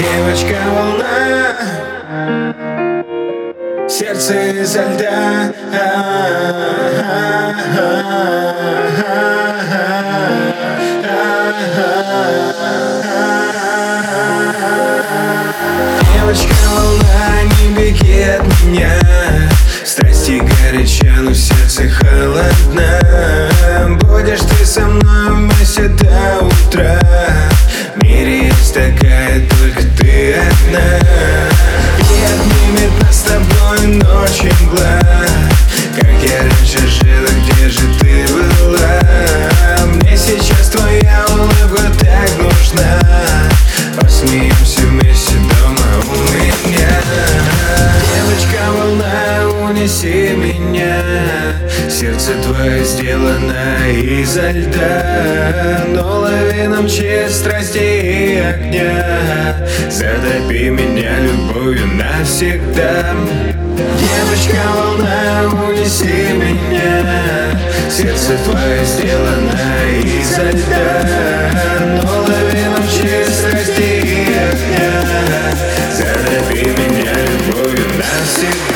Девочка волна. Сердце изо льда. Девочка волна, не беги от меня. Страсти горяча, но сердце холодно Будешь ты со мной волна, унеси меня Сердце твое сделано изо льда. Но лавином честь страсти и огня. Затопи меня любовью навсегда. Девочка волна, унеси меня. Сердце твое сделано изо льда. Но лавином честь страсти и огня. Затопи меня любовью навсегда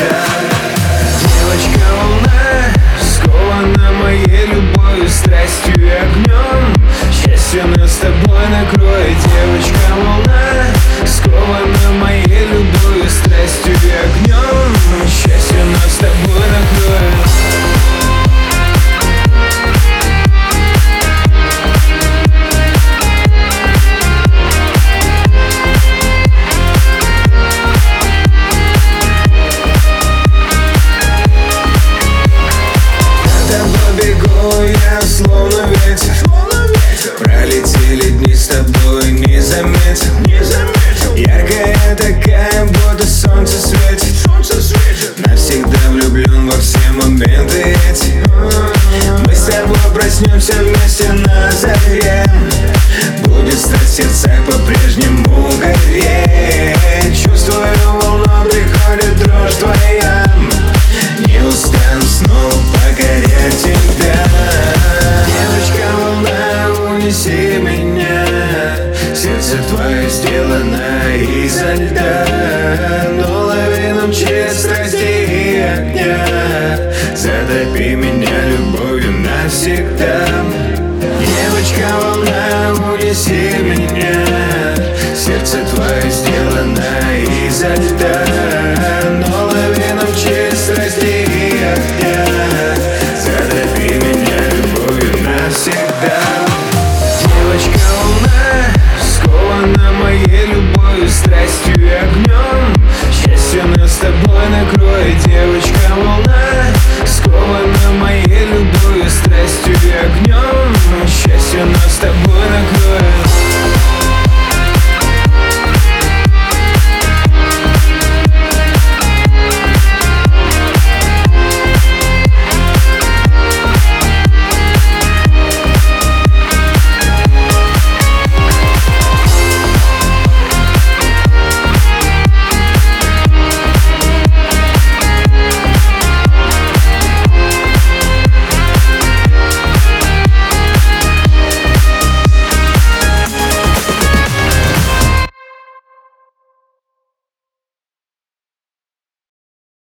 проснемся вместе на заре. Будет стать сердца по-прежнему гореть. Чувствую волну, приходит дрожь твоя. Не устану снова покорять тебя. Девочка волна, унеси меня. Сердце твое сделано изо льда. Но лавином честь волна, унеси меня Сердце